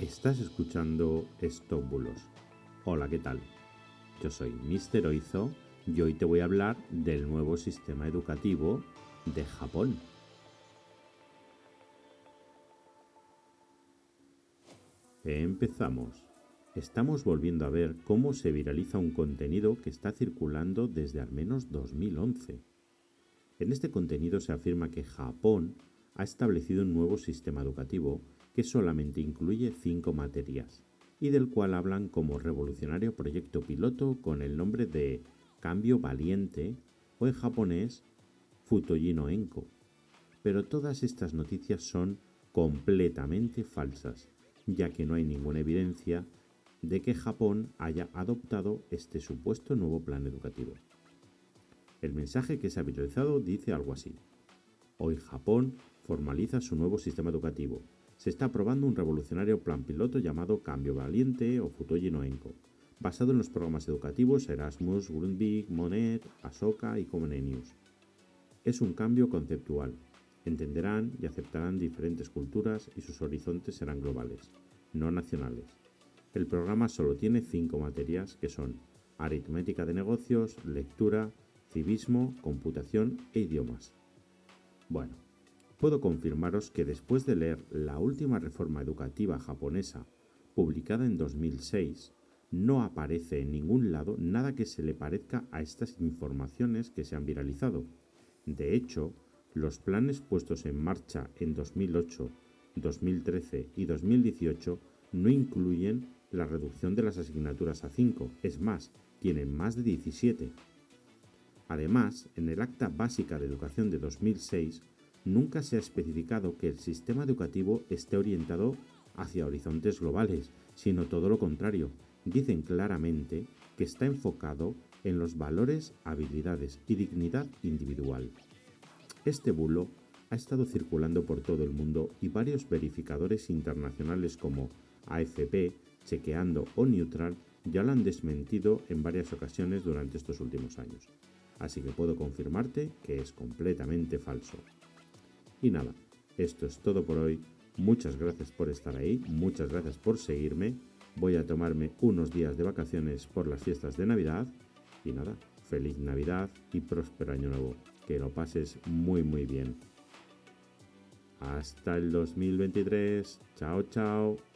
Estás escuchando Stop Bulos. Hola, ¿qué tal? Yo soy Mr. Oizo y hoy te voy a hablar del nuevo sistema educativo de Japón. Empezamos. Estamos volviendo a ver cómo se viraliza un contenido que está circulando desde al menos 2011. En este contenido se afirma que Japón ha establecido un nuevo sistema educativo que solamente incluye cinco materias y del cual hablan como revolucionario proyecto piloto con el nombre de Cambio Valiente o en japonés Futoji no Enko. Pero todas estas noticias son completamente falsas, ya que no hay ninguna evidencia de que Japón haya adoptado este supuesto nuevo plan educativo. El mensaje que se ha viralizado dice algo así. Hoy Japón formaliza su nuevo sistema educativo. Se está aprobando un revolucionario plan piloto llamado Cambio Valiente o Futoji no Enko, basado en los programas educativos Erasmus, Grundvik, Monet, Asoka y Comenius. Es un cambio conceptual. Entenderán y aceptarán diferentes culturas y sus horizontes serán globales, no nacionales. El programa solo tiene cinco materias que son aritmética de negocios, lectura, civismo, computación e idiomas. Bueno, puedo confirmaros que después de leer la última reforma educativa japonesa, publicada en 2006, no aparece en ningún lado nada que se le parezca a estas informaciones que se han viralizado. De hecho, los planes puestos en marcha en 2008, 2013 y 2018 no incluyen la reducción de las asignaturas a 5, es más, tienen más de 17. Además, en el Acta Básica de Educación de 2006 nunca se ha especificado que el sistema educativo esté orientado hacia horizontes globales, sino todo lo contrario. Dicen claramente que está enfocado en los valores, habilidades y dignidad individual. Este bulo ha estado circulando por todo el mundo y varios verificadores internacionales como AFP, Chequeando o Neutral ya lo han desmentido en varias ocasiones durante estos últimos años. Así que puedo confirmarte que es completamente falso. Y nada, esto es todo por hoy. Muchas gracias por estar ahí, muchas gracias por seguirme. Voy a tomarme unos días de vacaciones por las fiestas de Navidad. Y nada, feliz Navidad y próspero año nuevo. Que lo pases muy muy bien. Hasta el 2023. Chao, chao.